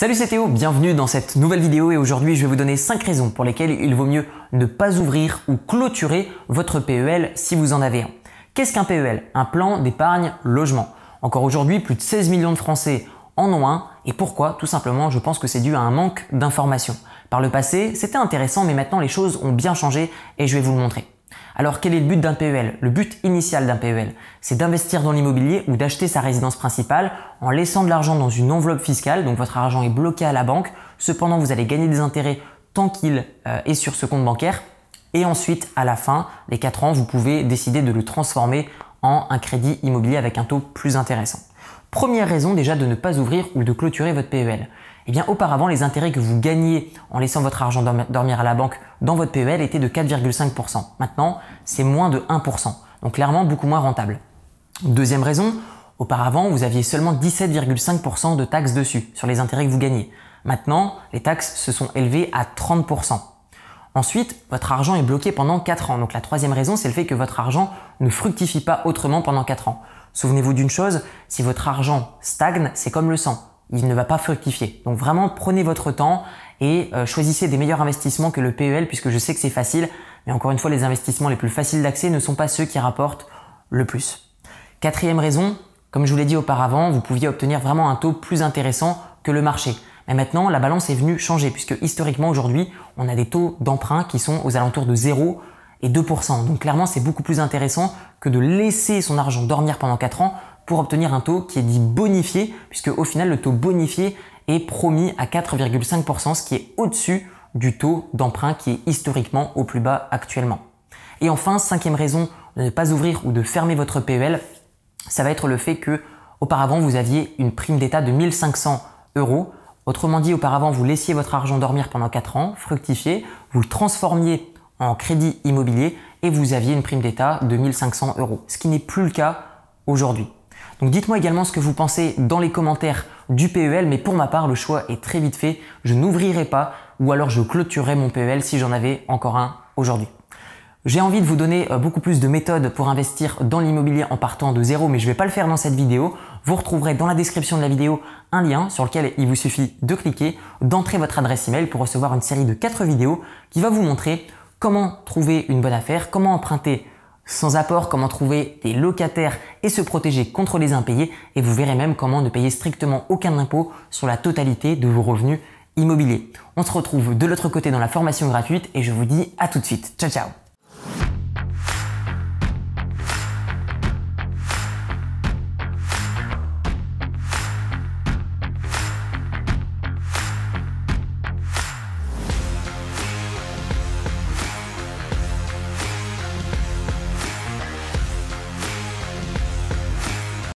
Salut c'est Théo, bienvenue dans cette nouvelle vidéo et aujourd'hui je vais vous donner 5 raisons pour lesquelles il vaut mieux ne pas ouvrir ou clôturer votre PEL si vous en avez un. Qu'est-ce qu'un PEL Un plan d'épargne logement. Encore aujourd'hui, plus de 16 millions de Français en ont un et pourquoi? Tout simplement, je pense que c'est dû à un manque d'informations. Par le passé, c'était intéressant mais maintenant les choses ont bien changé et je vais vous le montrer. Alors quel est le but d'un PEL Le but initial d'un PEL, c'est d'investir dans l'immobilier ou d'acheter sa résidence principale en laissant de l'argent dans une enveloppe fiscale, donc votre argent est bloqué à la banque, cependant vous allez gagner des intérêts tant qu'il euh, est sur ce compte bancaire, et ensuite à la fin, les 4 ans, vous pouvez décider de le transformer en un crédit immobilier avec un taux plus intéressant. Première raison déjà de ne pas ouvrir ou de clôturer votre PEL. Eh bien, auparavant, les intérêts que vous gagnez en laissant votre argent dormir à la banque dans votre PEL étaient de 4,5%. Maintenant, c'est moins de 1%. Donc clairement, beaucoup moins rentable. Deuxième raison, auparavant, vous aviez seulement 17,5% de taxes dessus, sur les intérêts que vous gagnez. Maintenant, les taxes se sont élevées à 30%. Ensuite, votre argent est bloqué pendant 4 ans. Donc la troisième raison, c'est le fait que votre argent ne fructifie pas autrement pendant 4 ans. Souvenez-vous d'une chose, si votre argent stagne, c'est comme le sang il ne va pas fructifier. Donc vraiment, prenez votre temps et euh, choisissez des meilleurs investissements que le PEL puisque je sais que c'est facile. Mais encore une fois, les investissements les plus faciles d'accès ne sont pas ceux qui rapportent le plus. Quatrième raison, comme je vous l'ai dit auparavant, vous pouviez obtenir vraiment un taux plus intéressant que le marché. Mais maintenant, la balance est venue changer puisque historiquement aujourd'hui, on a des taux d'emprunt qui sont aux alentours de 0 et 2%. Donc clairement, c'est beaucoup plus intéressant que de laisser son argent dormir pendant 4 ans pour obtenir un taux qui est dit bonifié, puisque au final le taux bonifié est promis à 4,5%, ce qui est au-dessus du taux d'emprunt qui est historiquement au plus bas actuellement. Et enfin, cinquième raison de ne pas ouvrir ou de fermer votre PEL, ça va être le fait que auparavant vous aviez une prime d'État de 1500 euros. Autrement dit, auparavant vous laissiez votre argent dormir pendant 4 ans, fructifier, vous le transformiez en crédit immobilier et vous aviez une prime d'État de 1500 euros, ce qui n'est plus le cas aujourd'hui. Donc dites-moi également ce que vous pensez dans les commentaires du PEL, mais pour ma part, le choix est très vite fait. Je n'ouvrirai pas ou alors je clôturerai mon PEL si j'en avais encore un aujourd'hui. J'ai envie de vous donner euh, beaucoup plus de méthodes pour investir dans l'immobilier en partant de zéro, mais je ne vais pas le faire dans cette vidéo. Vous retrouverez dans la description de la vidéo un lien sur lequel il vous suffit de cliquer, d'entrer votre adresse email pour recevoir une série de 4 vidéos qui va vous montrer comment trouver une bonne affaire, comment emprunter sans apport, comment trouver des locataires et se protéger contre les impayés et vous verrez même comment ne payer strictement aucun impôt sur la totalité de vos revenus immobiliers. On se retrouve de l'autre côté dans la formation gratuite et je vous dis à tout de suite. Ciao ciao